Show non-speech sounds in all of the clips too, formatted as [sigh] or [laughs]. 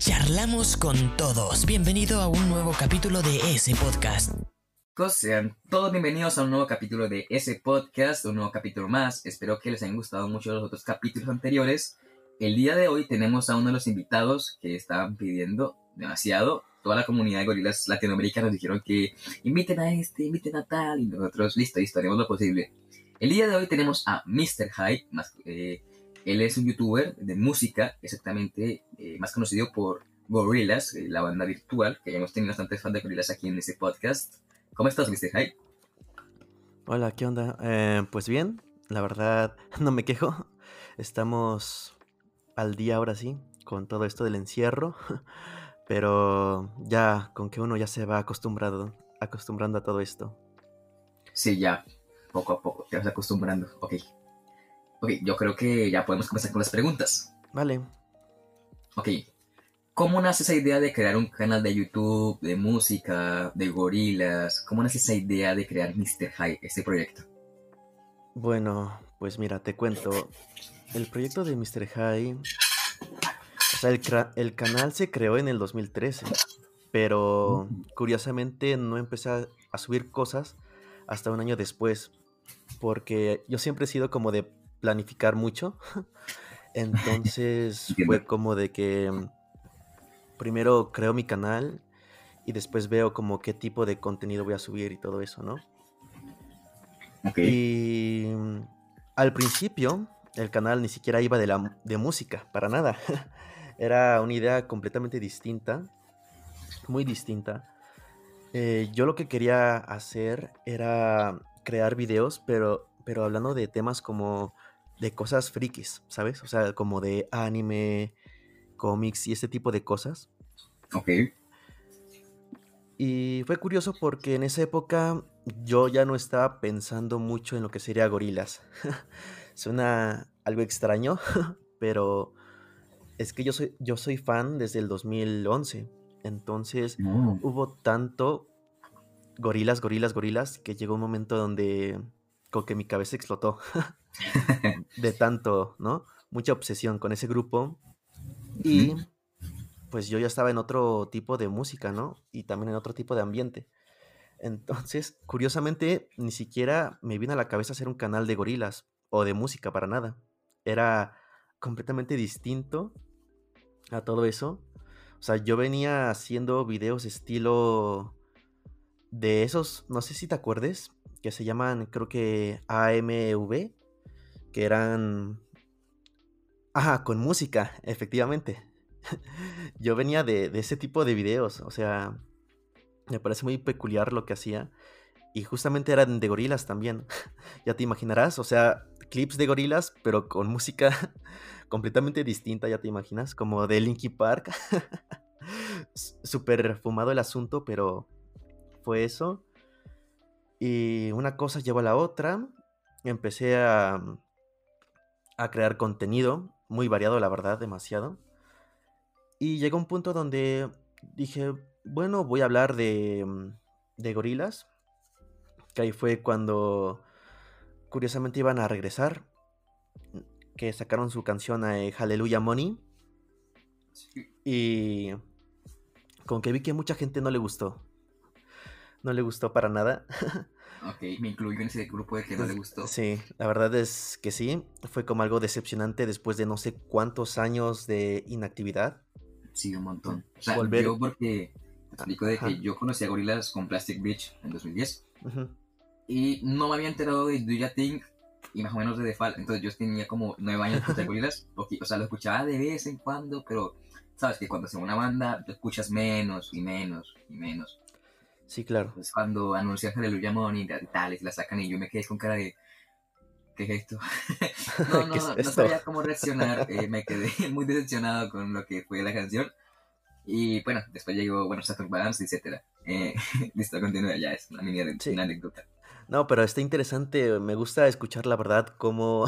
Charlamos con todos. Bienvenido a un nuevo capítulo de ese podcast. Sean todos bienvenidos a un nuevo capítulo de ese podcast, un nuevo capítulo más. Espero que les hayan gustado mucho los otros capítulos anteriores. El día de hoy tenemos a uno de los invitados que estaban pidiendo demasiado. Toda la comunidad de gorilas latinoamericanos dijeron que inviten a este, inviten a tal, y nosotros, listo, listo, haremos lo posible. El día de hoy tenemos a Mr. Hype, más, eh, él es un youtuber de música, exactamente eh, más conocido por Gorillaz, eh, la banda virtual, que ya hemos tenido bastantes fans de Gorillaz aquí en este podcast. ¿Cómo estás, Mr. Hype? Hola, ¿qué onda? Eh, pues bien, la verdad [laughs] no me quejo. Estamos al día ahora sí, con todo esto del encierro, [laughs] pero ya con que uno ya se va acostumbrado, acostumbrando a todo esto. Sí, ya, poco a poco, te vas acostumbrando, ok. Ok, yo creo que ya podemos comenzar con las preguntas. Vale. Ok, ¿cómo nace esa idea de crear un canal de YouTube, de música, de gorilas? ¿Cómo nace esa idea de crear Mr. High, este proyecto? Bueno, pues mira, te cuento. El proyecto de Mr. High. O sea, el, el canal se creó en el 2013. Pero curiosamente no empecé a, a subir cosas hasta un año después. Porque yo siempre he sido como de planificar mucho. [laughs] Entonces fue como de que mm, primero creo mi canal y después veo como qué tipo de contenido voy a subir y todo eso, ¿no? Y mm, al principio el canal ni siquiera iba de, la, de música, para nada. [laughs] Era una idea completamente distinta, muy distinta. Eh, yo lo que quería hacer era crear videos, pero, pero hablando de temas como de cosas frikis, ¿sabes? O sea, como de anime, cómics y ese tipo de cosas. Ok. Y fue curioso porque en esa época yo ya no estaba pensando mucho en lo que sería gorilas. [laughs] Suena algo extraño, [laughs] pero es que yo soy, yo soy fan desde el 2011. Entonces hubo tanto gorilas, gorilas, gorilas, que llegó un momento donde con que mi cabeza explotó. [laughs] [laughs] de tanto, ¿no? Mucha obsesión con ese grupo. Y pues yo ya estaba en otro tipo de música, ¿no? Y también en otro tipo de ambiente. Entonces, curiosamente, ni siquiera me vino a la cabeza hacer un canal de gorilas o de música para nada. Era completamente distinto a todo eso. O sea, yo venía haciendo videos estilo de esos, no sé si te acuerdes, que se llaman, creo que AMV, que eran... Ajá, con música, efectivamente. [laughs] Yo venía de, ese tipo de videos, o sea, me parece muy peculiar lo que hacía. Y justamente eran de gorilas también. [laughs] ya te imaginarás, o sea, clips de gorilas, pero con música [laughs] completamente distinta, ya te imaginas, como de Linky Park. Súper fumado el asunto, pero fue eso. Y una cosa llevó a la otra. Empecé a, a crear contenido, muy variado, la verdad, demasiado. Y llegó un punto donde dije, bueno, voy a hablar de, mm, de gorilas. Que ahí fue cuando curiosamente iban a regresar. Que sacaron su canción a eh, Hallelujah Money. Y con que vi que mucha gente no le gustó. No le gustó para nada. [laughs] Ok, me incluyo en ese grupo de que no le gustó. Sí, la verdad es que sí. Fue como algo decepcionante después de no sé cuántos años de inactividad. Sí, un montón. O sea, Volver... yo porque te explico de que yo conocí a Gorilas con Plastic Beach en 2010. Y no me había enterado de Do Ya Think y más o menos de Default. Entonces yo tenía como nueve años de [laughs] Gorilas. O sea, lo escuchaba de vez en cuando, pero sabes que cuando se una banda lo escuchas menos y menos y menos. Sí, claro. Pues cuando anuncian Hallelujah Money y tales, la sacan y yo me quedé con cara de. ¿Qué es esto? [laughs] no, no, no sabía cómo reaccionar. Eh, me quedé [laughs] muy decepcionado con lo que fue la canción. Y bueno, después llegó, bueno, Saturn Balance, etc. Eh, [laughs] listo, continúa, ya es una mini una anécdota. No, pero está interesante, me gusta escuchar la verdad cómo,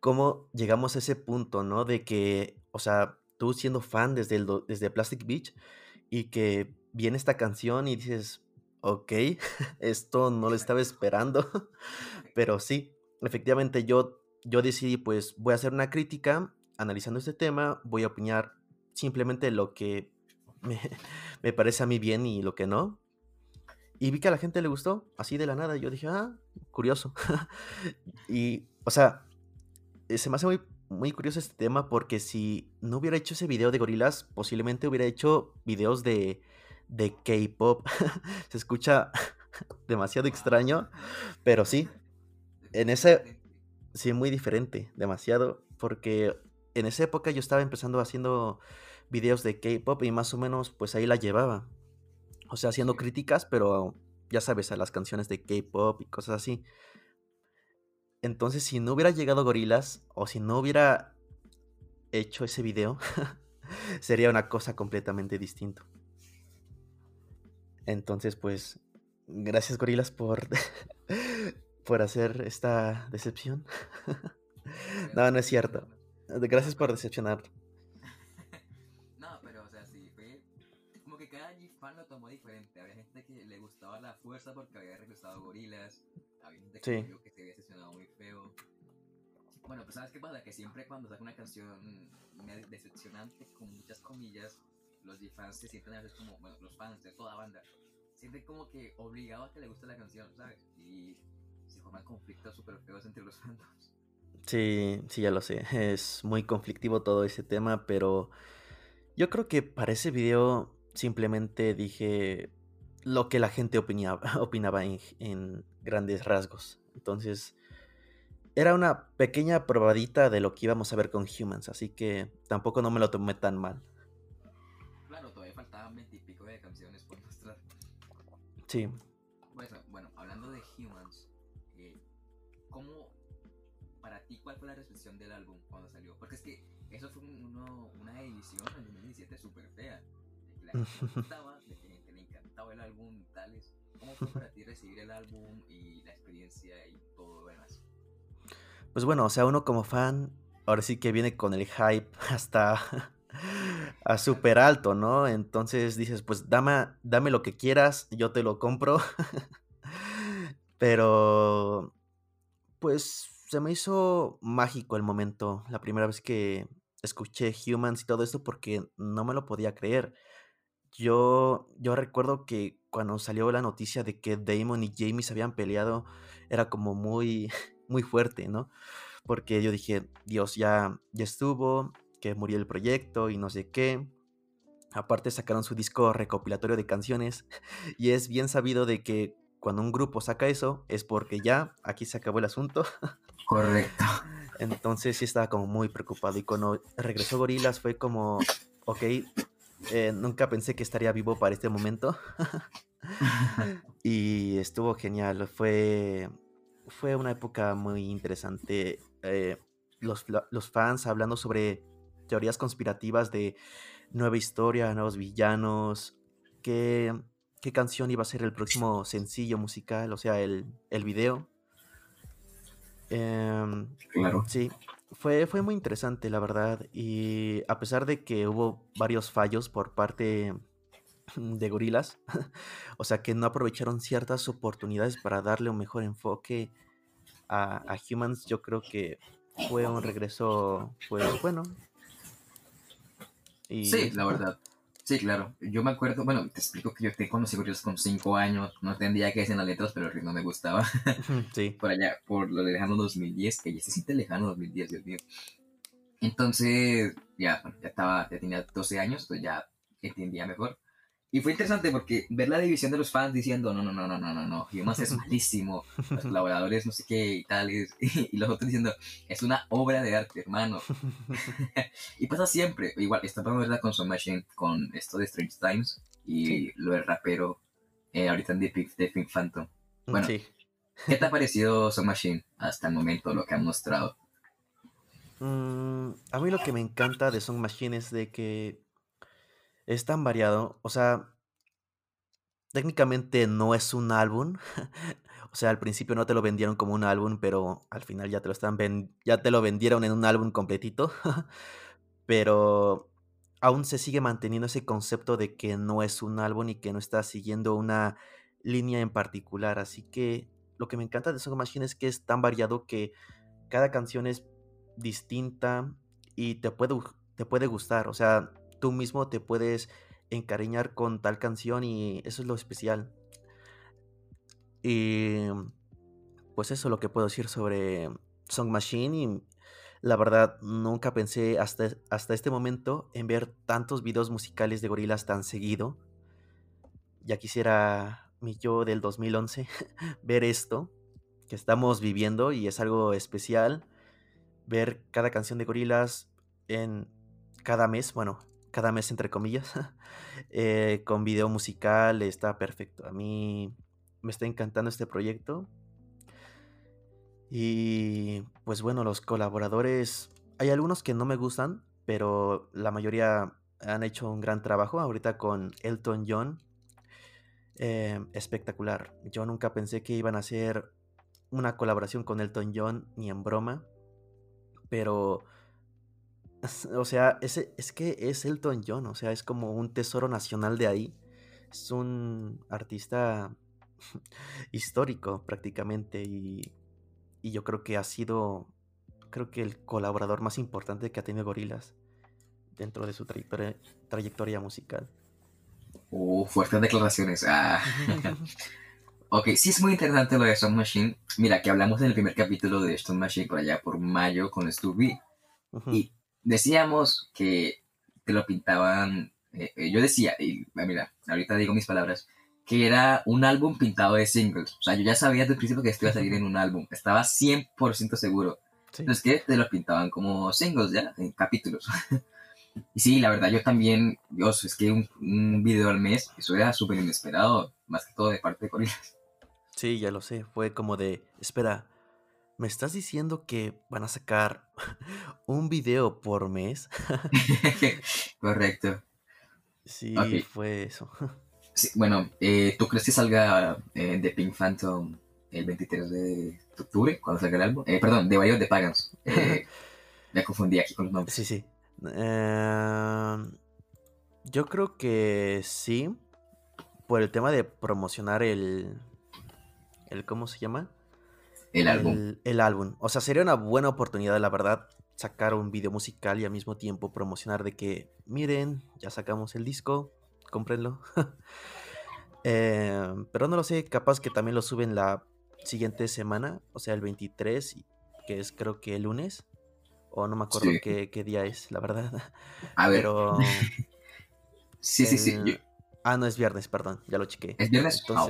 cómo llegamos a ese punto, ¿no? De que, o sea, tú siendo fan desde, el, desde Plastic Beach y que viene esta canción y dices, ok, [laughs] esto no lo estaba esperando, [laughs] pero sí, efectivamente yo, yo decidí, pues voy a hacer una crítica analizando este tema, voy a opinar simplemente lo que me, [laughs] me parece a mí bien y lo que no. Y vi que a la gente le gustó, así de la nada. Yo dije, ah, curioso. y, o sea, eh, se me hace muy, muy curioso este tema porque si no hubiera hecho ese video de gorilas, posiblemente hubiera hecho videos de, de K-pop. [laughs] se escucha [laughs] demasiado extraño, pero sí, en ese, sí, muy diferente, demasiado, porque en esa época yo estaba empezando haciendo videos de K-pop y más o menos pues ahí la llevaba. O sea, haciendo críticas, pero ya sabes, a las canciones de K-pop y cosas así. Entonces, si no hubiera llegado Gorilas o si no hubiera hecho ese video, [laughs] sería una cosa completamente distinta. Entonces, pues, gracias Gorilas por, [laughs] por hacer esta decepción. [laughs] no, no es cierto. Gracias por decepcionar. [laughs] no, pero o sea, sí, fue como que cada fan lo tomó diferente. Había gente que le gustaba la fuerza porque había regresado gorilas. Había gente que, sí. que se había decepcionado muy feo. Bueno, pues sabes qué pasa, que siempre cuando saca una canción decepcionante, con muchas comillas, los fans se sienten a como, bueno, los fans de toda banda, sienten como que obligados a que le guste la canción, ¿sabes? Y se forman conflictos súper feos entre los [laughs] fandoms. Sí, sí, ya lo sé. Es muy conflictivo todo ese tema, pero yo creo que para ese video simplemente dije lo que la gente opinaba, [laughs] opinaba en, en grandes rasgos. Entonces, era una pequeña probadita de lo que íbamos a ver con Humans, así que tampoco no me lo tomé tan mal. Sí. Bueno, bueno hablando de Humans, eh, ¿cómo para ti cuál fue la recepción del álbum cuando salió? Porque es que eso fue uno, una edición en 2017 súper fea. De que la gente [laughs] de que, le encantaba el álbum, tales. ¿Cómo fue para ti recibir el álbum y la experiencia y todo lo demás? Pues bueno, o sea, uno como fan, ahora sí que viene con el hype hasta [laughs] a súper alto, ¿no? Entonces dices, pues dame, dame lo que quieras, yo te lo compro. [laughs] Pero, pues se me hizo mágico el momento, la primera vez que escuché Humans y todo esto, porque no me lo podía creer. Yo, yo recuerdo que cuando salió la noticia de que Damon y Jamie se habían peleado, era como muy, [laughs] muy fuerte, ¿no? Porque yo dije, Dios, ya, ya estuvo, que murió el proyecto y no sé qué. Aparte sacaron su disco recopilatorio de canciones [laughs] y es bien sabido de que cuando un grupo saca eso es porque ya aquí se acabó el asunto. [laughs] Correcto. Entonces sí estaba como muy preocupado y cuando regresó Gorilas fue como, ok, eh, nunca pensé que estaría vivo para este momento. [laughs] y estuvo genial, fue fue una época muy interesante. Eh, los, los, fans hablando sobre teorías conspirativas de nueva historia, nuevos villanos, qué, qué canción iba a ser el próximo sencillo musical, o sea, el, el video. Em, claro. Sí, fue, fue muy interesante, la verdad. Y a pesar de que hubo varios fallos por parte de gorilas. [laughs] o sea que no aprovecharon ciertas oportunidades para darle un mejor enfoque a, Humans. Yo creo que fue un regreso, pues bueno. Sí, la verdad. Sí, claro. Yo me acuerdo, bueno, te explico que yo te conocí gorilas con 5 años, no entendía qué decían las letras, pero el ritmo me gustaba. Sí. [laughs] por allá, por lo lejano 2010, que ya se siente lejano 2010, Dios mío. Entonces, ya, ya estaba, ya tenía 12 años, pues ya entendía mejor. Y fue interesante porque ver la división de los fans diciendo, no, no, no, no, no, no, no, Humans es [laughs] malísimo, los colaboradores no sé qué y tal, [laughs] y, los otros diciendo, es una obra de arte, hermano. [laughs] y pasa siempre, igual, esta verdad con Son Machine, con esto de Strange Times y lo del rapero eh, ahorita en The Pink, Phantom. Bueno, ¿qué te ha parecido Son Machine hasta el momento, lo que han mostrado? Mm, a mí lo que me encanta de Song Machine es de que es tan variado, o sea, técnicamente no es un álbum. [laughs] o sea, al principio no te lo vendieron como un álbum, pero al final ya te lo están ya te lo vendieron en un álbum completito. [laughs] pero aún se sigue manteniendo ese concepto de que no es un álbum y que no está siguiendo una línea en particular. Así que lo que me encanta de Song Machine es que es tan variado que cada canción es distinta y te puede, te puede gustar. O sea, tú mismo te puedes encariñar con tal canción y eso es lo especial. Y pues eso es lo que puedo decir sobre Song Machine y la verdad nunca pensé hasta, hasta este momento en ver tantos videos musicales de gorilas tan seguido. Ya quisiera mi yo del 2011 [laughs] ver esto que estamos viviendo y es algo especial ver cada canción de gorilas en cada mes, bueno, cada mes entre comillas, [laughs] eh, con video musical, está perfecto. A mí me está encantando este proyecto. Y pues bueno, los colaboradores, hay algunos que no me gustan, pero la mayoría han hecho un gran trabajo. Ahorita con Elton John, eh, espectacular. Yo nunca pensé que iban a hacer una colaboración con Elton John ni en broma, pero o sea, ese, es que es Elton John, o sea, es como un tesoro nacional de ahí. Es un artista [laughs] histórico prácticamente y, y, yo creo que ha sido, creo que el colaborador más importante que ha tenido Gorilas dentro de su trayectoria, trayectoria musical. Uh, fuertes declaraciones. Ah. [laughs] [laughs] ok, sí es muy interesante lo de Stone Machine. Mira, que hablamos en el primer capítulo de Stone Machine por allá por mayo con Stubby. Y decíamos que te lo pintaban, eh, eh, yo decía, y ah, mira, ahorita digo mis palabras, que era un álbum pintado de singles. O sea, yo ya sabía desde el principio que esto iba a salir en un álbum, estaba 100% seguro. Entonces, que te lo pintaban como singles ya, en capítulos. [laughs] y sí, la verdad, yo también, Dios, es que un, un video al mes, eso era súper inesperado, más que todo de parte de Gorillaz. Sí, ya lo sé, fue como de, espera, ¿Me estás diciendo que van a sacar [laughs] un video por mes? [laughs] Correcto. Sí, fue eso. [laughs] bueno, eh, ¿tú crees que salga eh, de Pink Phantom el 23 de octubre, cuando salga el álbum? Eh, perdón, de Bayou de Pagans. me confundí aquí con los nombres. Sí, sí. Em, yo creo que sí, por el tema de promocionar el... el ¿Cómo se llama? El álbum. El, álbum. O sea, sería una buena oportunidad, la verdad, sacar un video musical y al mismo tiempo promocionar de que, miren, ya sacamos el disco, cómprenlo. [laughs] Em, pero no lo sé, capaz que también lo suben la siguiente semana, o sea, el 23, que es creo que el lunes. O no me acuerdo qué, día es, la verdad. A ver. Pero. [laughs] sí, sí, sí. Ah, no, es viernes, perdón, ya lo chequé. ¿Es viernes? ah,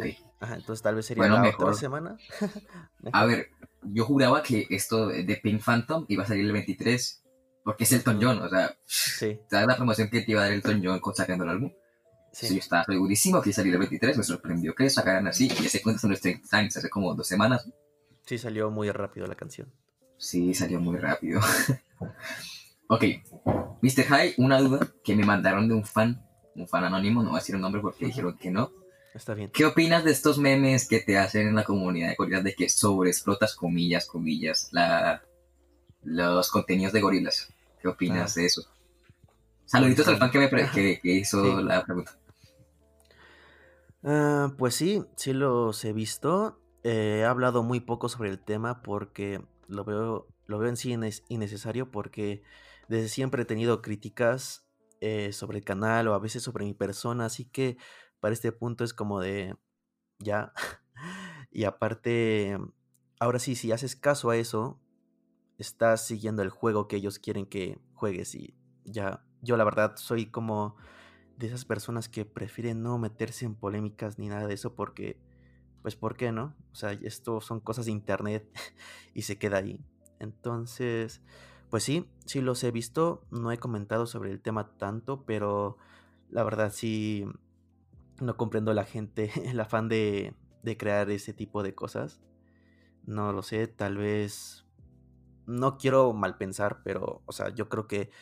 entonces tal vez sería la otra semana. [laughs] a ver, yo juraba que esto de Pink Phantom iba a salir el 23, porque es Elton John, o sea, sí. [laughs] ¿sabes la promoción que te iba a dar Elton John sacando el álbum? Sí. yo estaba segurísimo que iba a salir el 23, me sorprendió que sacaran así, y ese cuento son los 30 años, hace como dos semanas. Sí, salió muy rápido la canción. Sí, salió muy rápido. [laughs] ok, Mr. High, una duda que me mandaron de un fan, un fan anónimo, no voy a decir un nombre porque dijeron que no Está bien. ¿Qué opinas de estos memes que te hacen en la comunidad de gorilas de que sobreexplotas, comillas, comillas, la, los contenidos de gorilas? ¿Qué opinas ah. de eso? Saluditos al fan que, me hizo la pregunta. Ah, pues sí, sí los he visto. Eh, he hablado muy poco sobre el tema porque lo veo, lo veo en sí innecesario porque desde siempre he tenido críticas eh, sobre el canal o a veces sobre mi persona, así que para este punto es como de, ya. [laughs] y aparte, ahora sí, si haces caso a eso, estás siguiendo el juego que ellos quieren que juegues y ya, yo la verdad soy como de esas personas que prefieren no meterse en polémicas ni nada de eso porque, pues, ¿por qué no? O sea, esto son cosas de internet [laughs] y se queda ahí. Entonces, pues sí, sí los he visto, no he comentado sobre el tema tanto, pero la verdad sí, no comprendo la gente, [laughs] el afán de, de crear ese tipo de cosas. No lo sé, tal vez... No quiero mal pensar, pero, o sea, yo creo que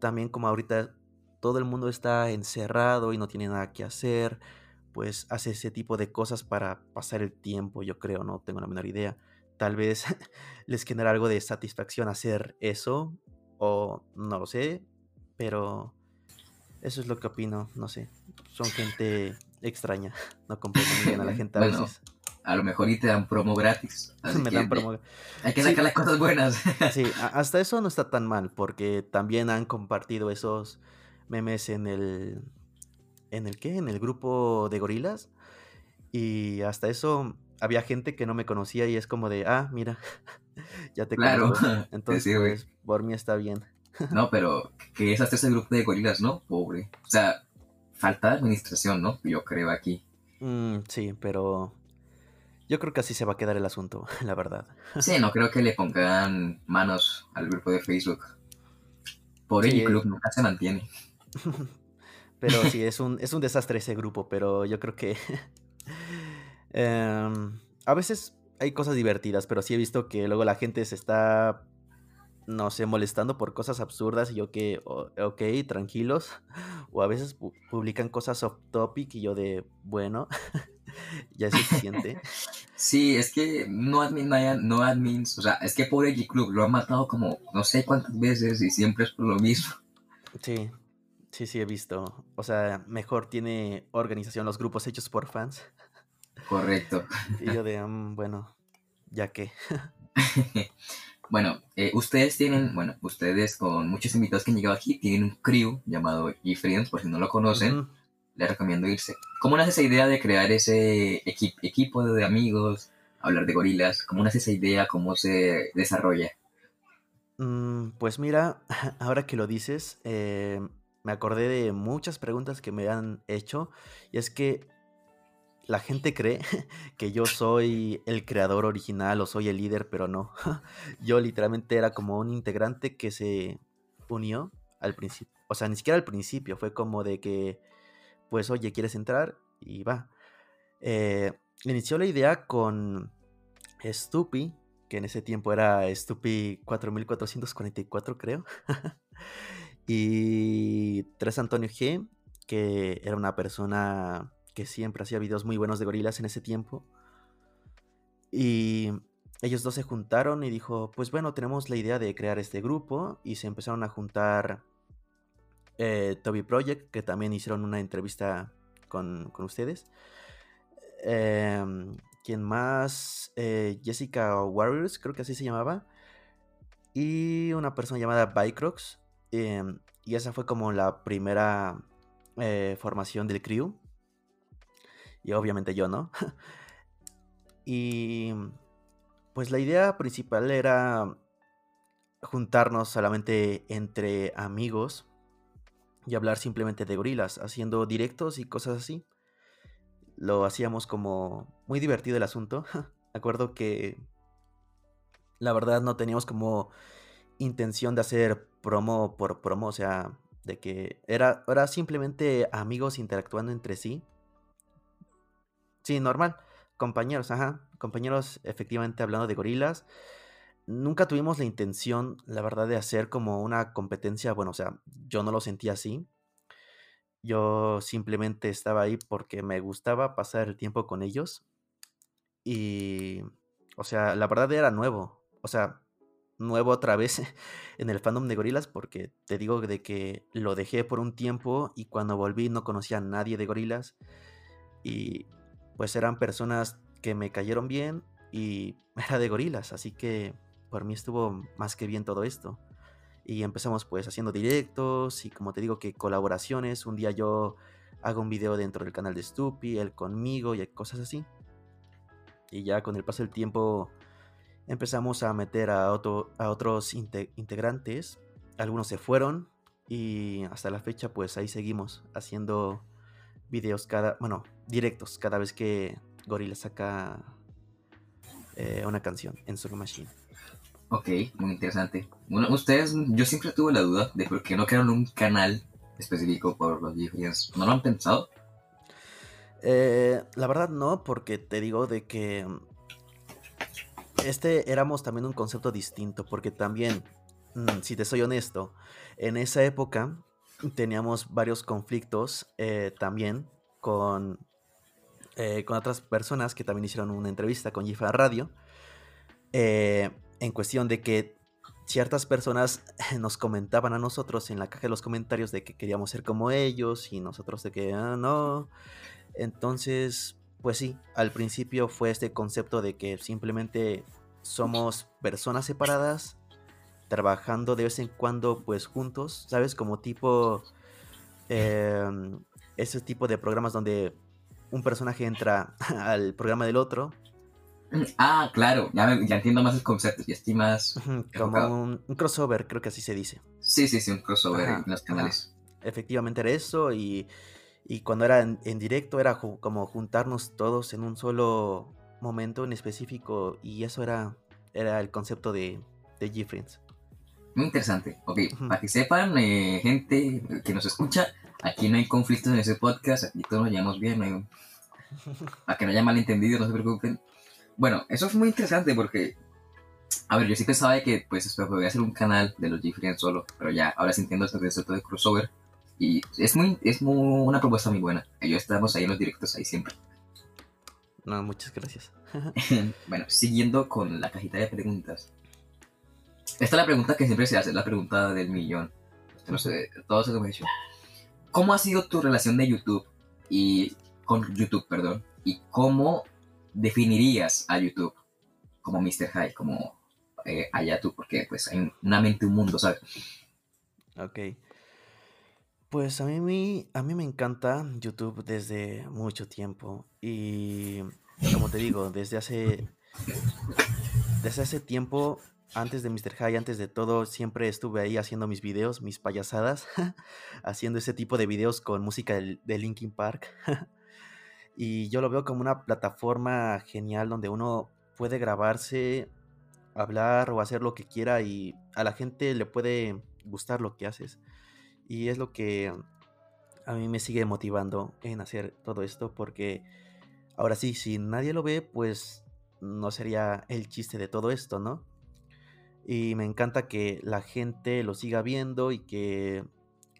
también como ahorita todo el mundo está encerrado y no tiene nada que hacer, pues hace ese tipo de cosas para pasar el tiempo, yo creo, no tengo la menor idea. Tal vez [laughs] les genera algo de satisfacción hacer eso, o no lo sé, pero eso es lo que opino, no sé son gente extraña. [laughs] No comprendo bien a la [laughs] gente a veces. A lo mejor y te dan promo gratis. Me dan promo. Hay que sacar las cosas buenas. sí, hasta eso no está tan mal, porque también han compartido esos memes en el... ¿En el qué? En el grupo de gorilas. Y hasta eso había gente que no me conocía y es como de, ah, mira, [laughs] ya te Claro, [laughs] Entonces, sí, pues, por mí está bien. [laughs] No, pero que es hasta ese grupo de gorilas, ¿no? Pobre. O sea, falta de administración, ¿no? Yo creo aquí. Mm, sí, pero yo creo que así se va a quedar el asunto, la verdad. Sí, no creo que le pongan manos al grupo de Facebook. Pobre Sí. el club nunca se mantiene. Pero sí, es un, es un desastre ese grupo, pero yo creo que... em, a veces hay cosas divertidas, pero sí he visto que luego la gente se está, no sé, molestando por cosas absurdas y yo que, "O- ok, tranquilos. [laughs] O a veces pu- publican cosas off topic y yo de, bueno, [laughs] ya es suficiente. [laughs] Sí, es que no admin, no admins, o sea, es que pobre G-Club lo han matado como no sé cuántas veces y siempre es por lo mismo. Sí, sí, sí he visto. O sea, mejor tiene organización los grupos hechos por fans. Correcto. Y yo de, [laughs] "Mm, bueno, ya que... [laughs] Bueno, eh, ustedes tienen, bueno, ustedes con muchos invitados que han llegado aquí, tienen un crew llamado G-Friends, por si no lo conocen, les recomiendo irse. ¿Cómo nace esa idea de crear ese equi- equipo de amigos, hablar de gorilas? ¿Cómo nace esa idea? ¿Cómo se desarrolla? Mm, Pues mira, [laughs] ahora que lo dices, eh, me acordé de muchas preguntas que me han hecho y es que la gente cree [laughs] que yo soy el creador original o soy el líder, pero no. [laughs] Yo literalmente era como un integrante que se unió al principio. O sea, ni siquiera al principio, fue como de que, pues, oye, ¿quieres entrar? Y va. Eh, inició la idea con Stupi, que en ese tiempo era Stupi 4444, creo. [laughs] y Tres Antonio G, que era una persona que siempre hacía videos muy buenos de gorilas en ese tiempo. Y ellos dos se juntaron y dijo, pues bueno, tenemos la idea de crear este grupo y se empezaron a juntar eh, Toby Project, que también hicieron una entrevista con, con ustedes. Em, ¿Quién más? Eh, Jessica Warriors, creo que así se llamaba. Y una persona llamada Bycrox. em, y esa fue como la primera eh, formación del crew. Y obviamente yo, ¿no? [laughs] y pues la idea principal era juntarnos solamente entre amigos y hablar simplemente de gorilas, haciendo directos y cosas así. Lo hacíamos como muy divertido el asunto. [laughs] Acuerdo que la verdad no teníamos como intención de hacer promo por promo, o sea, de que era, era simplemente amigos interactuando entre sí. Sí, normal. Compañeros, ajá. Compañeros efectivamente hablando de gorilas. Nunca tuvimos la intención, la verdad, de hacer como una competencia. Bueno, o sea, yo no lo sentía así. Yo simplemente estaba ahí porque me gustaba pasar el tiempo con ellos. Y, o sea, la verdad era nuevo. O sea, nuevo otra vez [laughs] en el fandom de gorilas porque te digo de que lo dejé por un tiempo y cuando volví no conocía a nadie de gorilas. Y pues eran personas que me cayeron bien y [laughs] era de gorilas. Así que por mí estuvo más que bien todo esto. Y empezamos pues haciendo directos y como te digo que colaboraciones. Un día yo hago un video dentro del canal de Stupi, él conmigo y cosas así. Y ya con el paso del tiempo empezamos a meter a, otro- a otros inte- integrantes. Algunos se fueron y hasta la fecha pues ahí seguimos haciendo videos cada, bueno, directos cada vez que Gorilla saca eh, una canción en Song Machine. Ok, muy interesante. Bueno, ustedes, yo siempre tuve la duda de por qué no crearon un canal específico por los G-Friends. ¿No lo han pensado? Eh, la verdad no, porque te digo de que este éramos también un concepto distinto, porque también, mm, si te soy honesto, en esa época teníamos varios conflictos eh, también con, eh, con otras personas que también hicieron una entrevista con Gifa Radio, eh, en cuestión de que ciertas personas [laughs] nos comentaban a nosotros en la caja de los comentarios de que queríamos ser como ellos y nosotros de que "Ah, no. Entonces, pues sí, al principio fue este concepto de que simplemente somos personas separadas, trabajando de vez en cuando pues juntos, ¿sabes? Como tipo em, ese tipo de programas donde un personaje entra [laughs] al programa del otro. Ah, claro, ya, ya entiendo más el concepto, ya estoy más... Como un, crossover, creo que así se dice. Sí, sí, sí, un crossover en los canales. Efectivamente era eso y, y cuando era en, directo era como juntarnos todos en un solo momento en específico y eso era, era el concepto de, de G-Friends. Muy interesante. Ok, para que sepan, eh, gente que nos escucha, aquí no hay conflictos en ese podcast, aquí todos nos llevamos bien, no para que no haya malentendido, no se preocupen. Bueno, eso es muy interesante porque, a ver, yo sí pensaba que pues voy a hacer un canal de los G-Friends solo, pero ya, ahora sí entiendo este concepto de crossover y es muy, es muy, una propuesta muy buena. Yo estamos ahí en los directos ahí siempre. No, muchas gracias. [laughs] [laughs] bueno, siguiendo con la cajita de preguntas. Esta es la pregunta que siempre se hace, la pregunta del millón. No sé, todos se lo he hecho. ¿Cómo ha sido tu relación de YouTube y con YouTube, perdón? ¿Y cómo definirías a YouTube como Mr. High, como eh, allá tú? Porque pues hay una mente, un mundo, ¿sabes? Ok. Pues a mí, a mí me encanta YouTube desde mucho tiempo y como te digo, desde hace, desde hace tiempo, antes de Mr. High, antes de todo, siempre estuve ahí haciendo mis videos, mis payasadas, [laughs] haciendo ese tipo de videos con música de, de Linkin Park. [laughs] y yo lo veo como una plataforma genial donde uno puede grabarse, hablar o hacer lo que quiera y a la gente le puede gustar lo que haces. Y es lo que a mí me sigue motivando en hacer todo esto porque ahora sí, si nadie lo ve, pues no sería el chiste de todo esto, ¿no? Y me encanta que la gente lo siga viendo y que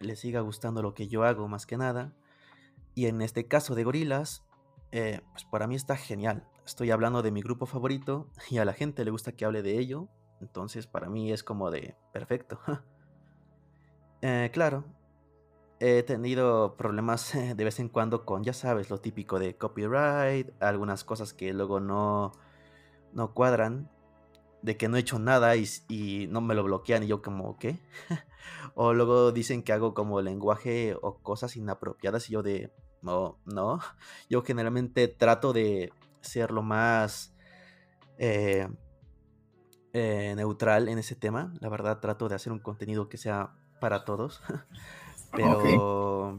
le siga gustando lo que yo hago más que nada. Y en este caso de gorilas, eh, pues para mí está genial. Estoy hablando de mi grupo favorito y a la gente le gusta que hable de ello. Entonces para mí es como de perfecto. [laughs] Eh, claro, he tenido problemas de vez en cuando con, ya sabes, lo típico de copyright, algunas cosas que luego no, no cuadran, de que no he hecho nada y, no me lo bloquean y yo como, ¿qué? [laughs] o luego dicen que hago como lenguaje o cosas inapropiadas y yo de, no, no, [laughs] yo generalmente trato de ser lo más... Eh, eh, neutral en ese tema. La verdad trato de hacer un contenido que sea para todos. [laughs] pero,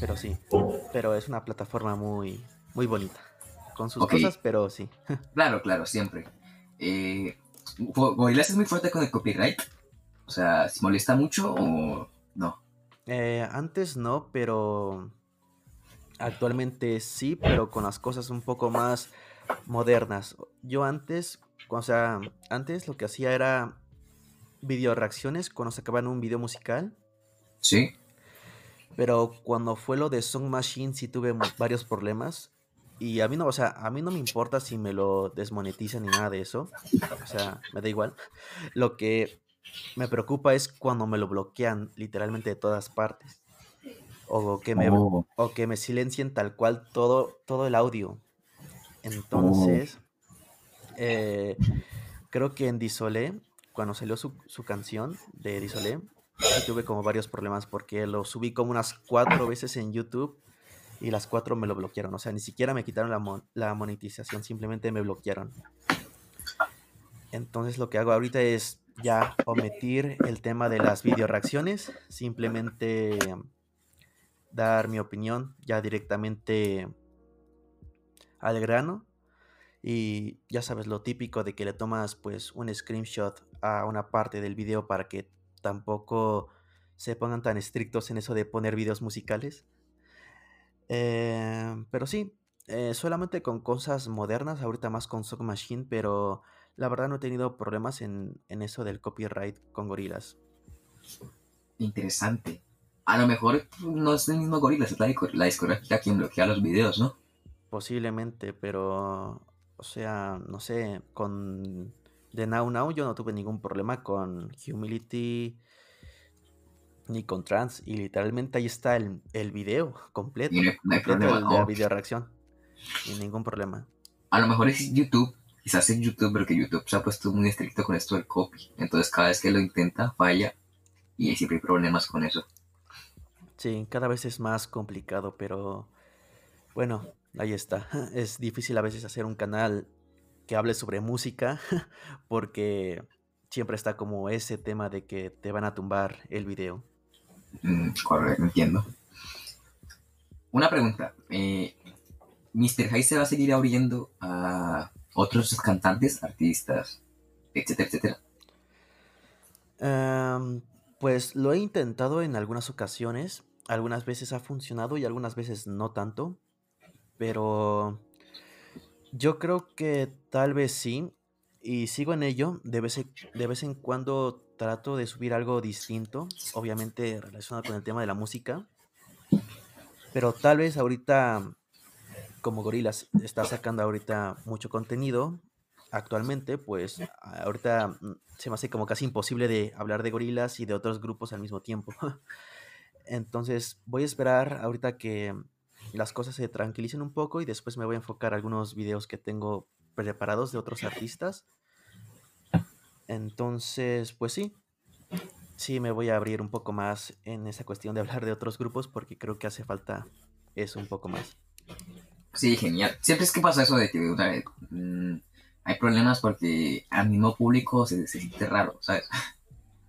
pero sí, pero es una plataforma muy, muy bonita. Con sus cosas, pero sí. claro, claro, siempre. Eh, ¿Gorillaz es muy fuerte con el copyright? O sea, ¿se molesta mucho o no? Eh, antes no, pero actualmente sí, pero con las cosas un poco más modernas. Yo antes, o sea, antes lo que hacía era video reacciones cuando sacaban un video musical. Sí. Pero cuando fue lo de Song Machine sí tuve varios problemas. Y a mí no, o sea, a mí no me importa si me lo desmonetizan ni nada de eso. O sea, me da igual. Lo que me preocupa es cuando me lo bloquean literalmente de todas partes. O que me, oh. o que me silencien tal cual todo, todo el audio. Entonces, oh. eh, creo que en Disolé cuando salió su, canción de Disolé, tuve como varios problemas porque lo subí como unas cuatro veces en YouTube y las cuatro me lo bloquearon. O sea, ni siquiera me quitaron la, la monetización, simplemente me bloquearon. Entonces lo que hago ahorita es ya omitir el tema de las video reacciones, simplemente dar mi opinión ya directamente al grano y ya sabes lo típico de que le tomas pues un screenshot a una parte del video para que tampoco se pongan tan estrictos en eso de poner videos musicales. Eh, pero sí, eh, solamente con cosas modernas, ahorita más con Sock Machine, pero la verdad no he tenido problemas en, eso del copyright con gorilas. Interesante. A lo mejor no es el mismo gorilas, es la, la discográfica quien bloquea los videos, ¿no? Posiblemente, pero, o sea, no sé, con de Now Now yo no tuve ningún problema con Humility ni con Trans. Y literalmente ahí está el, el video completo. completo de la video reacción. Sin ningún problema. A lo mejor es YouTube. Quizás es YouTube, pero que YouTube se ha puesto muy estricto con esto del copy. Entonces cada vez que lo intenta falla. Y siempre hay problemas con eso. Sí, cada vez es más complicado, pero bueno, ahí está. [laughs] Es difícil a veces hacer un canal que hable sobre música [laughs] porque siempre está como ese tema de que te van a tumbar el video. Mm, correcto, entiendo. Una pregunta. Eh, ¿Mr. High se va a seguir abriendo a otros cantantes, artistas, etcétera, etcétera? Em, pues lo he intentado en algunas ocasiones. Algunas veces ha funcionado y algunas veces no tanto. Pero yo creo que tal vez sí. Y sigo en ello. De vez en, de vez en cuando trato de subir algo distinto. Obviamente relacionado con el tema de la música. Pero tal vez ahorita, como Gorilas está sacando ahorita mucho contenido actualmente, pues ahorita mm, se me hace como casi imposible de hablar de Gorilas y de otros grupos al mismo tiempo. [laughs] Entonces voy a esperar ahorita que las cosas se tranquilicen un poco y después me voy a enfocar algunos videos que tengo preparados de otros artistas. Entonces, pues sí, sí me voy a abrir un poco más en esa cuestión de hablar de otros grupos porque creo que hace falta eso un poco más. Sí, genial. Siempre es que pasa eso de que mm, hay problemas porque al mismo público se, se siente raro, ¿sabes?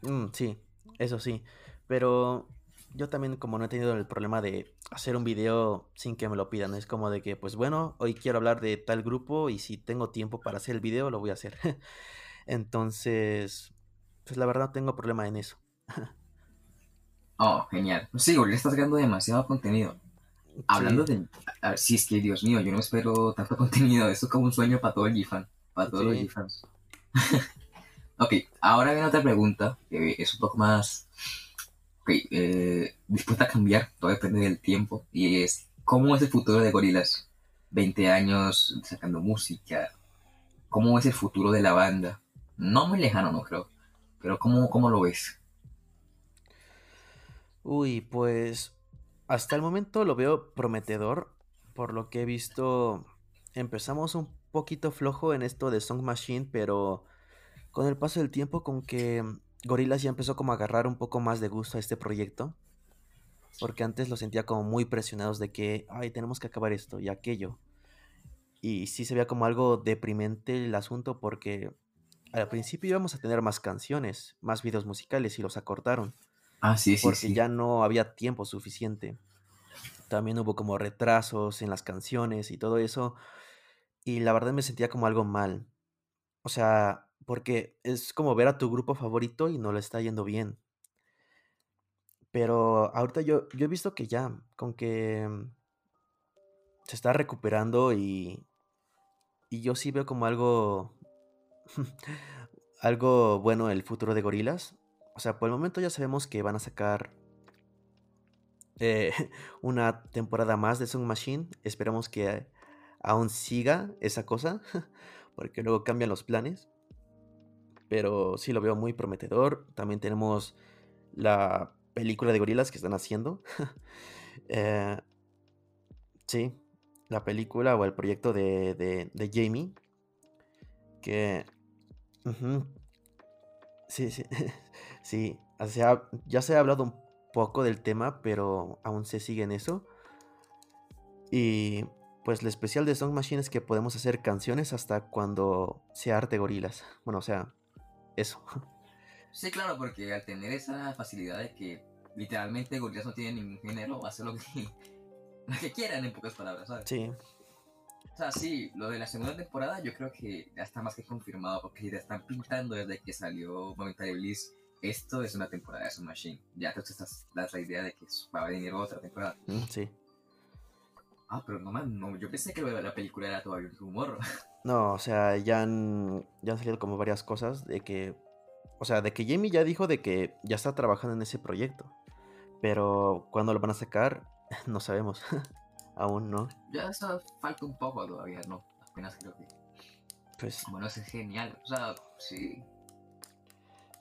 Mm, sí, eso sí. Pero yo también como no he tenido el problema de hacer un video sin que me lo pidan, es como de que, pues bueno, hoy quiero hablar de tal grupo y si tengo tiempo para hacer el video, lo voy a hacer. [laughs] Entonces, pues la verdad no tengo problema en eso. [laughs] oh, genial. Pues sí, le estás ganando demasiado contenido. Hablando de... A ver, si es que, Dios mío, yo no espero tanto [laughs] contenido. Esto es como un sueño para todo el GFan. Para todos los GFans. [laughs] ok, ahora viene otra pregunta que es un poco más eh, dispuesta a cambiar, todo depende del tiempo, y es, ¿cómo es el futuro de Gorilas? 20 años sacando música, ¿cómo es el futuro de la banda? No muy lejano, no creo, pero ¿cómo, cómo lo ves? Uy, pues hasta el momento lo veo prometedor, por lo que he visto, empezamos un poquito flojo en esto de Song Machine, pero con el paso del tiempo con que Gorilas ya empezó como a agarrar un poco más de gusto a este proyecto. Porque antes lo sentía como muy presionados de que, ay, tenemos que acabar esto y aquello. Y sí se veía como algo deprimente el asunto porque al principio íbamos a tener más canciones, más videos musicales y los acortaron. Ah, sí, sí. Porque ya no había tiempo suficiente. También hubo como retrasos en las canciones y todo eso. Y la verdad me sentía como algo mal. O sea, porque es como ver a tu grupo favorito y no le está yendo bien. Pero ahorita yo, yo he visto que ya, con que mm, se está recuperando y, y yo sí veo como algo, [laughs] algo bueno el futuro de Gorilas. O sea, por el momento ya sabemos que van a sacar eh, [laughs] una temporada más de Song Machine. Esperamos que aún siga esa cosa, [laughs] porque luego cambian los planes pero sí lo veo muy prometedor. También tenemos la película de gorilas que están haciendo. Eh, sí, la película o el proyecto de, de, Jamie. Que... Sí, sí. [laughs] sí, ya se ha hablado un poco del tema, pero aún se sigue en eso. Y pues lo especial de Song Machine es que podemos hacer canciones hasta cuando sea arte gorilas. Bueno, o sea, eso. [laughs] Sí, claro, porque al tener esa facilidad de que literalmente Gorillaz no tiene ningún género, hace lo que, [laughs] lo que quieran en pocas palabras, ¿sabes? Sí. O sea, sí, lo de la segunda temporada yo creo que ya está más que confirmado, porque ya están pintando desde que salió Momentary Bliss. Esto es una temporada de su Machine. Ya te estás das la idea de que va a venir otra temporada. Mm, sí. Ah, pero no, man, no, yo pensé que la película era todavía un rumor. [laughs] No, o sea, ya han, ya han salido como varias cosas de que, o sea, de que Jamie ya dijo de que ya está trabajando en ese proyecto, pero cuándo lo van a sacar, [laughs] no sabemos, [laughs] aún no. Ya está, falta un poco todavía, no, apenas creo que. Pues. Bueno, es genial, o sea, sí.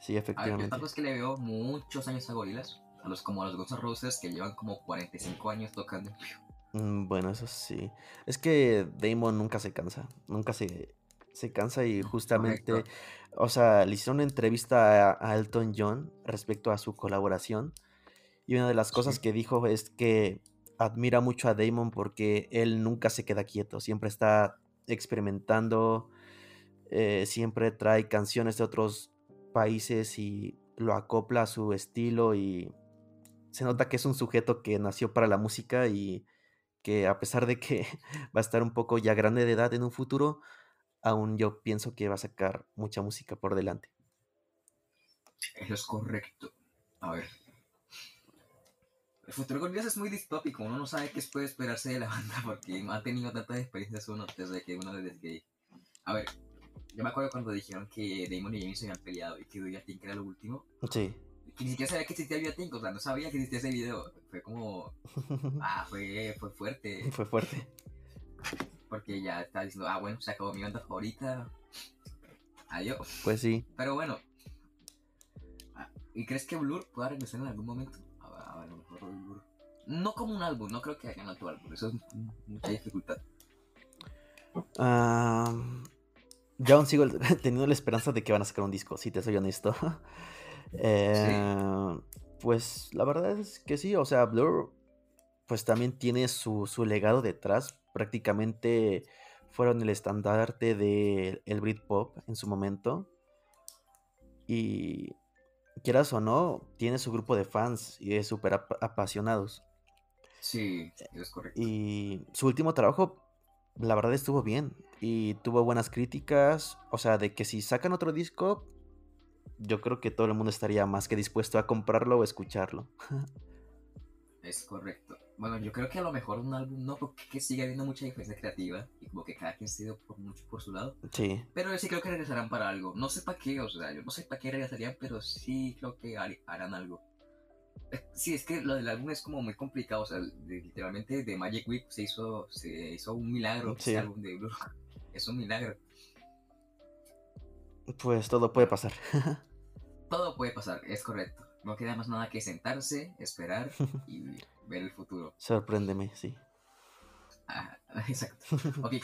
Sí, efectivamente. A es que le veo muchos años a Gorilas, a los como a los Guns Roses que llevan como 45 años tocando. Mm, bueno, eso sí. Es que Damon nunca se cansa, nunca se, se cansa y justamente, o sea, le hicieron una entrevista a, Elton John respecto a su colaboración Y una de las cosas que dijo es que admira mucho a Damon porque él nunca se queda quieto, siempre está experimentando, eh, siempre trae canciones de otros países y lo acopla a su estilo y se nota que es un sujeto que nació para la música y que a pesar de que [laughs] va a estar un poco ya grande de edad en un futuro, aún yo pienso que va a sacar mucha música por delante. Eso es correcto. A ver. El futuro con es muy distópico, uno no sabe qué puede esperarse de la [laughs] banda porque no ha tenido tantas experiencias uno desde que uno desde que... A ver, yo me acuerdo cuando dijeron que Damon y Jamie se habían peleado y que Doja Tink era lo último. Sí. Que ni siquiera sabía que existía Doja Tink, o sea, no sabía que existía ese video. Fue como... [laughs] Ah, fue, fue fuerte. Fue fuerte. Porque ya estaba diciendo, ah, bueno, se acabó mi banda favorita. Adiós. Pues sí. Pero bueno. Ah, ¿Y crees que Blur pueda regresar en algún momento? No como un álbum, no creo que hagan otro álbum. Eso es mucha dificultad. Ah, yo aún sigo [laughs] teniendo la esperanza de que van a sacar un disco, si te soy honesto. [laughs] Eh, pues la verdad es que sí, o sea, Blur pues también tiene su, su legado detrás. Prácticamente fueron el estandarte del el Britpop en su momento. Y quieras o no, tiene su grupo de fans y es súper apasionados. Sí, es correcto. Y su último trabajo, la verdad estuvo bien y tuvo buenas críticas. O sea, de que si sacan otro disco, yo creo que todo el mundo estaría más que dispuesto a comprarlo o escucharlo. [laughs] es correcto. Bueno, yo creo que a lo mejor un álbum no, porque sigue habiendo mucha diferencia creativa y como que cada quien se dio por mucho por su lado. Sí. Pero sí creo que regresarán para algo. No sé para qué, o sea, yo no sé para qué regresarían, pero sí creo que harán algo. Sí, es que lo del álbum es como muy complicado, o sea, literalmente de Magic Whip se hizo, se hizo un milagro, sí. ese álbum de Blue. [laughs] Es un milagro. Pues todo puede pasar. [laughs] todo puede pasar, es correcto. No queda más nada que sentarse, esperar [laughs] y ver el futuro. Sorpréndeme, sí. Ah, [laughs] exacto. ok,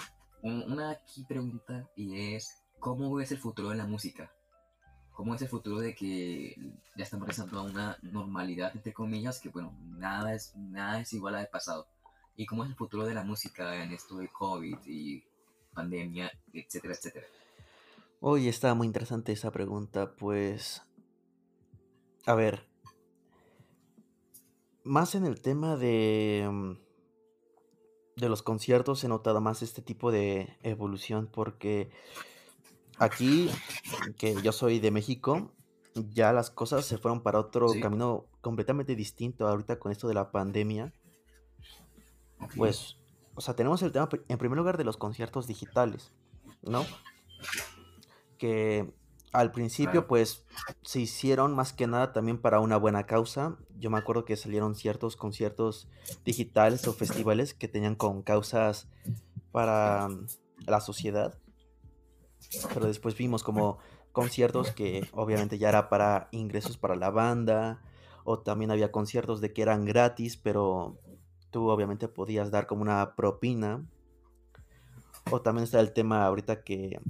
una aquí pregunta y es, ¿cómo ves el futuro de la música? ¿Cómo es el futuro de que ya estamos regresando a una normalidad, entre comillas, que bueno, nada es, nada es igual al pasado? ¿Y cómo es el futuro de la música en esto de COVID y pandemia, etcétera, etcétera? Hoy está muy interesante esa pregunta, pues... A ver, más en el tema de, mm, de los conciertos he notado más este tipo de evolución porque aquí, que yo soy de México, ya las cosas se fueron para otro Sí. camino completamente distinto ahorita con esto de la pandemia. Pues, o sea, tenemos el tema en primer lugar de los conciertos digitales, ¿no? Que al principio pues se hicieron más que nada también para una buena causa. Yo me acuerdo que salieron ciertos conciertos digitales o festivales que tenían con causas para mm, la sociedad, pero después vimos como conciertos que obviamente ya era para ingresos para la banda, o también había conciertos de que eran gratis, pero tú obviamente podías dar como una propina. O también está el tema ahorita que,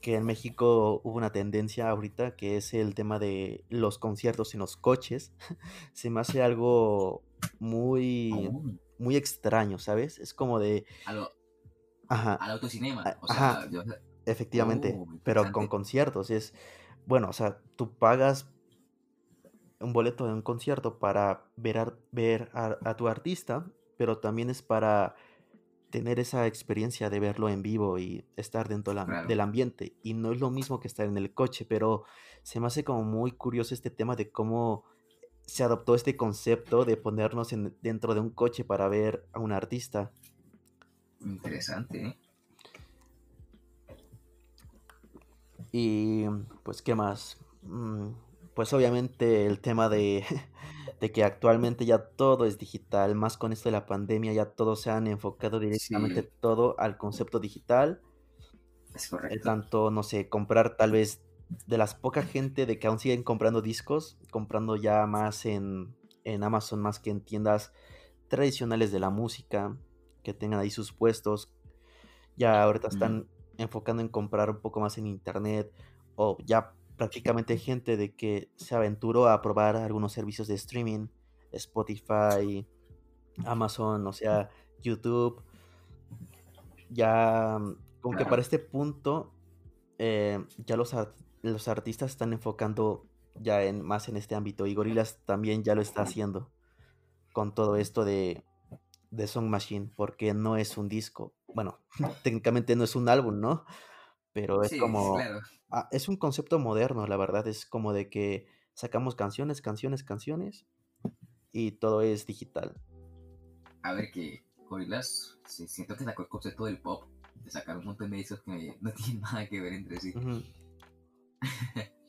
que en México hubo una tendencia ahorita que es el tema de los conciertos en los coches. [laughs] Se me hace algo muy, muy extraño, ¿sabes? Es como de, a lo- ajá, al autocinema. Ah, O sea, ajá. yo- efectivamente, Oh, pero con conciertos. Es, bueno, o sea, tú pagas un boleto de un concierto para ver, ar- ver a, a tu artista, pero también es para tener esa experiencia de verlo en vivo y estar dentro la- Claro. del ambiente. Y no es lo mismo que estar en el coche, pero se me hace como muy curioso este tema de cómo se adoptó este concepto de ponernos en- dentro de un coche para ver a un artista. Interesante, ¿eh? Y pues, ¿qué más? Mm, Pues obviamente el tema de, [laughs] de que actualmente ya todo es digital, más con esto de la pandemia, ya todos se han enfocado directamente Sí, todo al concepto digital, es correcto. tanto, no sé, comprar tal vez de las poca gente de que aún siguen comprando discos, comprando ya más en, en Amazon, más que en tiendas tradicionales de la música, que tengan ahí sus puestos, ya ahorita Mm, están enfocando en comprar un poco más en internet o ya prácticamente gente de que se aventuró a probar algunos servicios de streaming Spotify, Amazon, o sea, YouTube. Ya, como que para este punto, eh, ya los, los artistas están enfocando ya en, más en este ámbito y Gorillaz también ya lo está haciendo con todo esto de, de Song Machine, porque no es un disco. Bueno, [laughs] técnicamente no es un álbum, ¿no? Pero es como... Ah, es un concepto moderno, la verdad. Es como de que sacamos canciones, canciones, canciones y todo es digital. A ver, que Gorillaz, siento que sacó el concepto del pop, de sacar un montón de discos que no [laughs] tienen nada que ver entre sí. [laughs]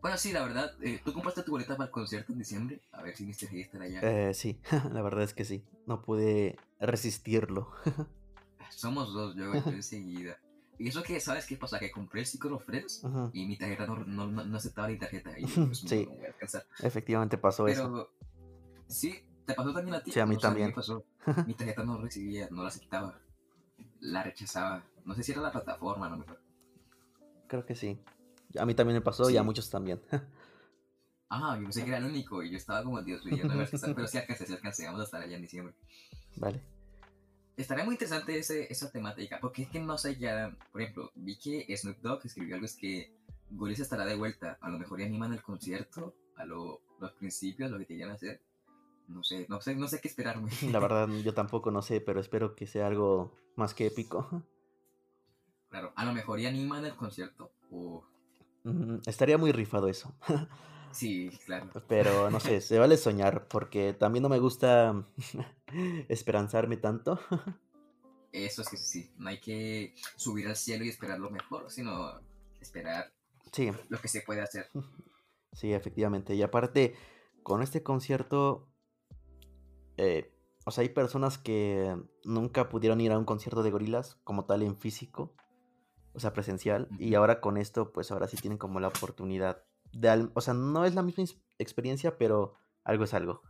Bueno, sí, la verdad. Eh, ¿Tú compraste tu boleta para el concierto en diciembre? A ver si Mr. G estará allá. Eh, sí, [laughs] la verdad es que sí. No pude resistirlo. Somos dos, yo, enseguida. Y eso que, ¿sabes qué pasa? Que compré el Psycho Friends y mi tarjeta no, no, no, aceptaba la tarjeta. Y pues, sí, efectivamente pasó Pero, eso. Sí, ¿te pasó también a ti? Sí, a mí también. pasó. [laughs] Mi tarjeta no recibía, no la aceptaba. La rechazaba. No sé si era la plataforma, no me acuerdo. Creo que sí. A mí también me pasó y a muchos también. [laughs] ah, yo pensé que era el único y yo estaba como, Dios mío, no pero sí alcancé, sí alcancé, vamos a estar allá en diciembre. Vale. Estaría muy interesante ese, esa temática, porque es que no sé ya, por ejemplo, vi que Snoop Dogg escribió algo, es que Gorillaz estará de vuelta, a lo mejor ya animan el concierto, a lo, los principios, lo que querían hacer. No sé, no sé, no sé qué esperarme. La [laughs] verdad, yo tampoco no sé, pero espero que sea algo más que épico. Claro, a lo mejor ya animan el concierto, o estaría muy rifado eso. [laughs] Sí, claro. Pero no sé, se vale soñar porque también no me gusta [laughs] esperanzarme tanto. [laughs] Eso es que sí, no hay que subir al cielo y esperar lo mejor, sino esperar sí. lo que se puede hacer. [laughs] Sí, efectivamente. Y aparte, con este concierto, eh, o sea, hay personas que nunca pudieron ir a un concierto de gorilas como tal en físico o sea, presencial. Y ahora con esto, pues ahora sí tienen como la oportunidad de, o sea, no es la misma experiencia, pero algo es algo.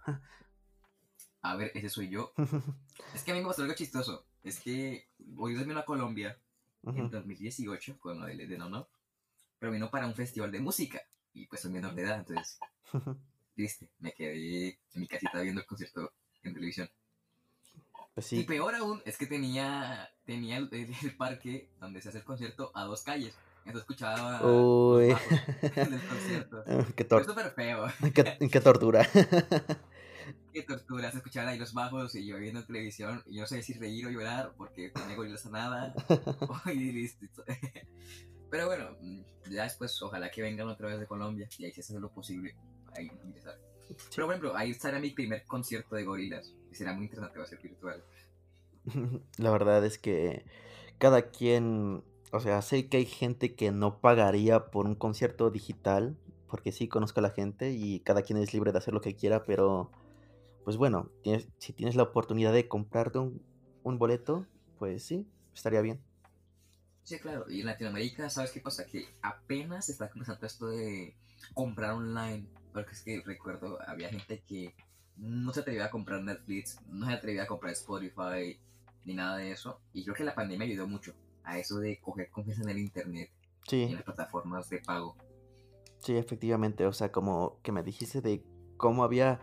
A ver, ese soy yo. [laughs] es que a mí me pasó algo chistoso. Es que voy a a Colombia en 2018 con lo de, de No No, pero vino para un festival de música y pues soy menor de edad, entonces [laughs] triste. Me quedé en mi casita viendo el concierto en televisión. Pues y peor aún es que tenía, tenía el, parque donde se hace el concierto a dos calles. Entonces escuchaba Uy. del concierto. [laughs] Qué, súper feo. [laughs] Qué, tortura. [laughs] Qué tortura. Se escuchaban ahí los bajos y yo viendo televisión y yo no sé si reír o llorar porque tenía gorilas a nada. Pero bueno, ya después ojalá que vengan otra vez de Colombia y ahí se hace lo posible. Ahí empezar. Pero por ejemplo, ahí estará mi primer concierto de gorilas. Y será muy interesante, va a ser virtual. La verdad es que cada quien, o sea, sé que hay gente que no pagaría por un concierto digital, porque sí conozco a la gente y cada quien es libre de hacer lo que quiera, pero pues bueno, tienes, si tienes la oportunidad de comprarte un, un boleto, pues sí, estaría bien. Sí, claro, y en Latinoamérica, ¿sabes qué pasa? Que apenas está comenzando esto de comprar online porque es que recuerdo, había gente que no se atrevía a comprar Netflix, no se atrevía a comprar Spotify, ni nada de eso. Y creo que la pandemia ayudó mucho a eso de coger confianza en el Internet sí. en las plataformas de pago. Sí, efectivamente. O sea, como que me dijiste de cómo había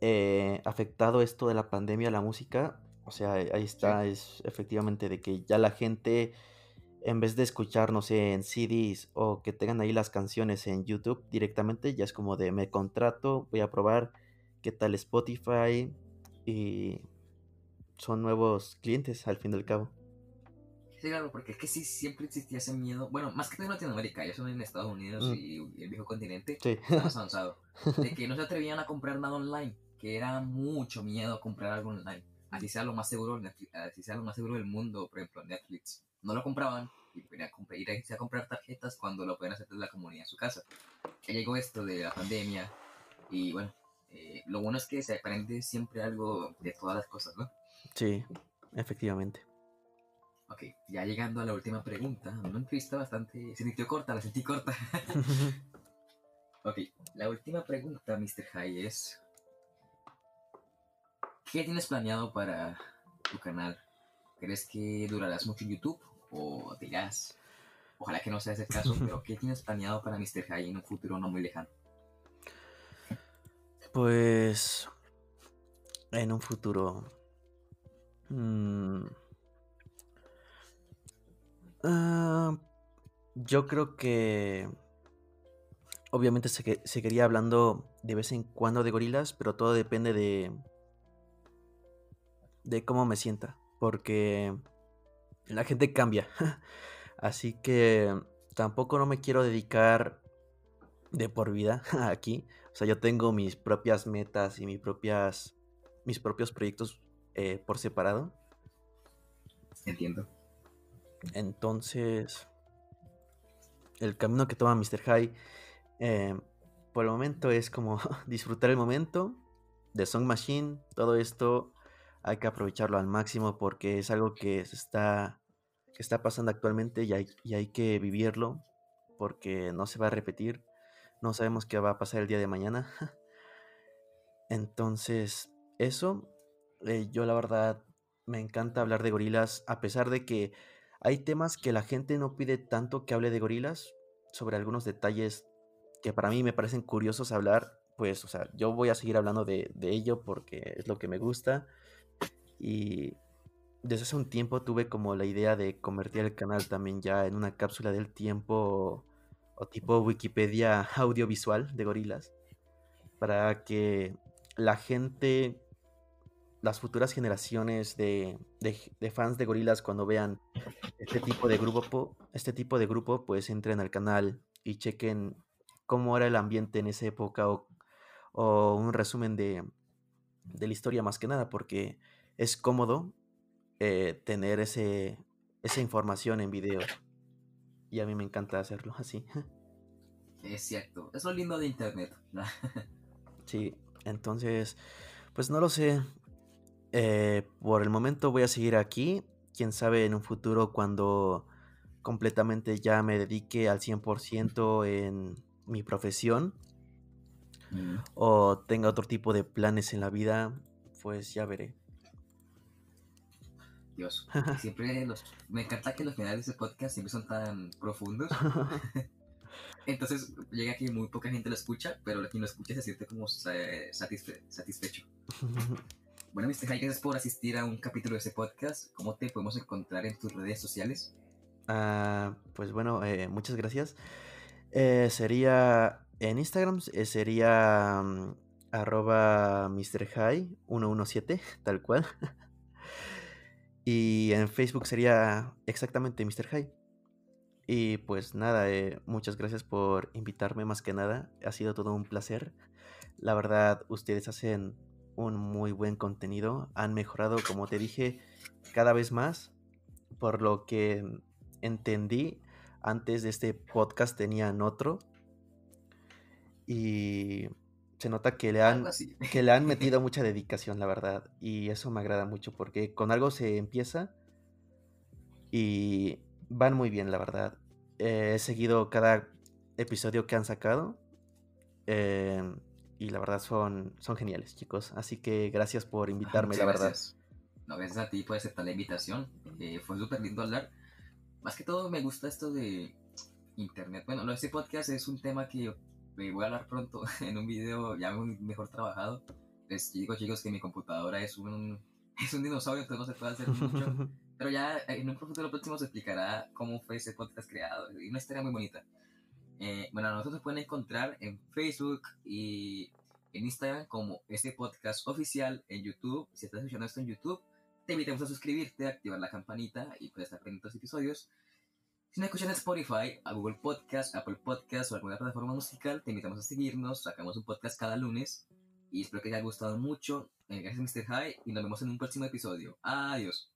eh, afectado esto de la pandemia a la música. O sea, ahí está, es efectivamente de que ya la gente en vez de escuchar, no sé, en CDs o que tengan ahí las canciones en YouTube directamente, ya es como de me contrato, voy a probar qué tal Spotify y son nuevos clientes al fin y al cabo. Sí, claro, porque es que sí siempre existía ese miedo, bueno, más que todo en Latinoamérica, ya son en Estados Unidos mm. y el viejo continente, sí. más [laughs] avanzado, de que no se atrevían a comprar nada online, que era mucho miedo comprar algo online, así sea lo más seguro, así sea lo más seguro del mundo, por ejemplo, Netflix no lo compraban y podían ir a, comprar tarjetas cuando lo pueden hacer desde la comunidad en su casa. Ya llegó esto de la pandemia y bueno, eh, lo bueno es que se aprende siempre algo de todas las cosas, ¿no? Sí, efectivamente. Ok, ya llegando a la última pregunta, una entrevista bastante... Se sintió corta, la sentí corta. [laughs] ok, la última pregunta, Mr. High, es... ¿Qué tienes planeado para tu canal? ¿Crees que durarás mucho en YouTube o dirás, ojalá que no sea ese caso, pero [laughs] ¿qué tienes planeado para Mr. High en un futuro no muy lejano? Pues en un futuro. mm, ah, yo creo que obviamente se seguiría hablando de vez en cuando de gorilas, pero todo depende de, de cómo me sienta, porque la gente cambia. [laughs] Así que tampoco no me quiero dedicar de por vida [laughs] aquí. O sea, yo tengo mis propias metas y mis propias, mis propios proyectos eh, por separado. Entiendo. Entonces, el camino que toma Mr. High eh, por el momento es como [laughs] disfrutar el momento de Song Machine. Todo esto hay que aprovecharlo al máximo porque es algo que se está, que está pasando actualmente y hay, y hay que vivirlo porque no se va a repetir. No sabemos qué va a pasar el día de mañana. [laughs] Entonces, eso, eh, yo la verdad me encanta hablar de gorilas, a pesar de que hay temas que la gente no pide tanto que hable de gorilas, sobre algunos detalles que para mí me parecen curiosos hablar, pues, o sea, yo voy a seguir hablando de, de ello porque es lo que me gusta. Y desde hace un tiempo tuve como la idea de convertir el canal también ya en una cápsula del tiempo o, o tipo Wikipedia [laughs] audiovisual de gorilas, para que la gente, las futuras generaciones de, de- de fans de gorilas cuando vean este tipo de grupo, po- este tipo de grupo, pues entren al canal y chequen cómo era el ambiente en esa época o, o un resumen de, de la historia más que nada, porque es cómodo eh, tener ese, esa información en video. Y a mí me encanta hacerlo así. [laughs] Es cierto. Es lo lindo de internet. [laughs] Sí, entonces, pues no lo sé. Eh, por el momento voy a seguir aquí. Quién sabe en un futuro cuando completamente ya me dedique al 100% en mi profesión Mm. o tenga otro tipo de planes en la vida, pues ya veré. Dios. [laughs] Siempre los... Me encanta que los finales de podcast siempre son tan profundos. [laughs] [laughs] Entonces llega aquí muy poca gente lo escucha, pero quien lo escucha se siente como sa- satisfe- satisfecho. Bueno, Mr. High, gracias por asistir a un capítulo de ese podcast. ¿Cómo te podemos encontrar en tus redes sociales? Ah, pues bueno, eh, muchas gracias. Eh, sería en Instagram, eh, sería mm, arroba MrHigh117, [laughs] tal cual. [laughs] Y en Facebook sería exactamente Mr. High. Y pues nada, muchas gracias por invitarme más que nada. Ha sido todo un placer. La verdad, ustedes hacen un muy buen contenido. Han mejorado, como te dije, cada vez más. Por lo que entendí, antes de este podcast tenían otro. Y se nota que le han, que le han metido [laughs] mucha dedicación, la verdad. Y eso me agrada mucho porque con algo se empieza y van muy bien, la verdad. Eh, he seguido cada episodio que han sacado eh, y la verdad son, son geniales, chicos. Así que gracias por invitarme, Muchas la verdad. gracias. No, gracias a ti por aceptar la invitación. Eh, fue súper lindo hablar. Más que todo me gusta esto de internet. Bueno, este podcast es un tema que me voy a hablar pronto [laughs] en un video ya mejor trabajado. Les digo chicos que mi computadora es un, [laughs] es un dinosaurio, entonces no se puede hacer mucho. [laughs] Pero ya en un futuro próximo se explicará cómo fue ese podcast creado. Y una historia muy bonita. Eh, bueno, nosotros pueden encontrar en Facebook y en Instagram como este podcast oficial en YouTube. Si estás escuchando esto en YouTube, te invitamos a suscribirte, activar la campanita y puedes estar pendiente de los episodios. Si nos escuchan Spotify, a Google Podcast, Apple Podcast o alguna plataforma musical, te invitamos a seguirnos. Sacamos un podcast cada lunes y espero que te haya gustado mucho. Eh, gracias, Mr. High, y nos vemos en un próximo episodio. Adiós.